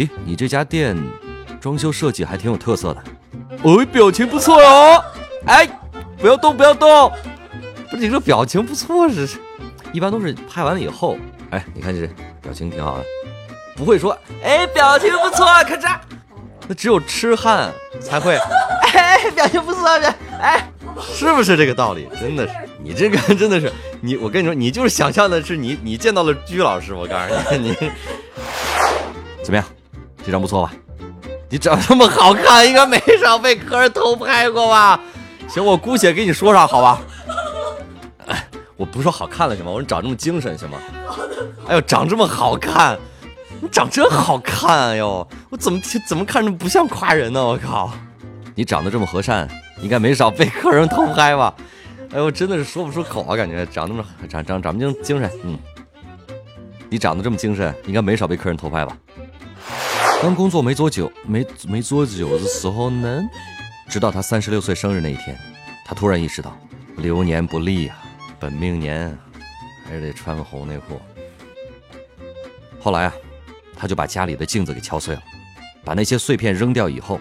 咦，你这家店装修设计还挺有特色的。哦，表情不错哦。哎，不要动，不要动。不是你这表情不错，是是。一般都是拍完了以后，哎，你看这表情挺好的，不会说哎，表情不错，可这。那只有痴汉才会，哎，表情不错，哎，是不是这个道理？真的是，你这个真的是你，我跟你说，你就是想象的是你，你见到了鞠老师，我告诉你，你怎么样？这张不错吧？你长这么好看，应该没少被客人偷拍过吧？行，我姑且给你说上，好吧？哎，我不说好看了行吗？我说你长这么精神行吗？哎呦，长这么好看。你长真好看哎呦！我怎么怎么看着不像夸人呢？我靠！你长得这么和善，应该没少被客人偷拍吧？哎呦，真的是说不出口啊！感觉长那么长长长精精神，嗯。你长得这么精神，应该没少被客人偷拍吧？刚工作没多久，没没多久的时候呢，直到他三十六岁生日那一天，他突然意识到，流年不利啊，本命年还是得穿个红内裤。后来啊。他就把家里的镜子给敲碎了，把那些碎片扔掉以后，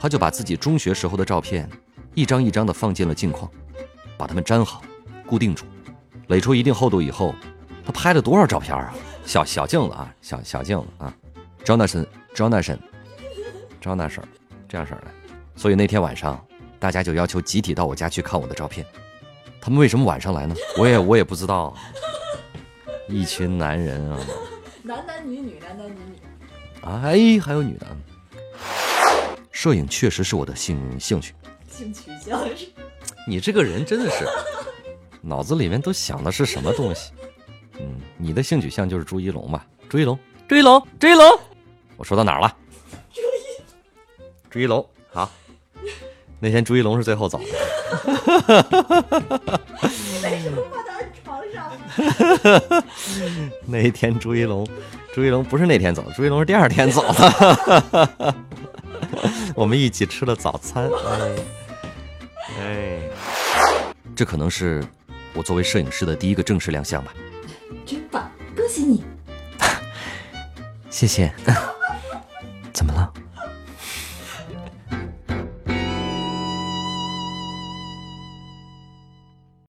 他就把自己中学时候的照片一张一张的放进了镜框，把它们粘好，固定住，垒出一定厚度以后，他拍了多少照片啊？小小镜子啊，小小镜子啊，Jonathan，Jonathan，Jonathan，这样式的。所以那天晚上，大家就要求集体到我家去看我的照片。他们为什么晚上来呢？我也我也不知道。一群男人啊。男男女女，男男女女，哎，还有女的。摄影确实是我的兴兴趣，性取向是。你这个人真的是，脑子里面都想的是什么东西？嗯，你的性取向就是朱一龙吧？朱一龙，朱一龙，朱一龙，我说到哪儿了？朱一，朱一龙，好。那天朱一龙是最后走的。为什么床上那一天，朱一龙，朱一龙不是那天走，朱一龙是第二天走的。我们一起吃了早餐。哎哎，这可能是我作为摄影师的第一个正式亮相吧。真棒，恭喜你！谢谢。怎么了？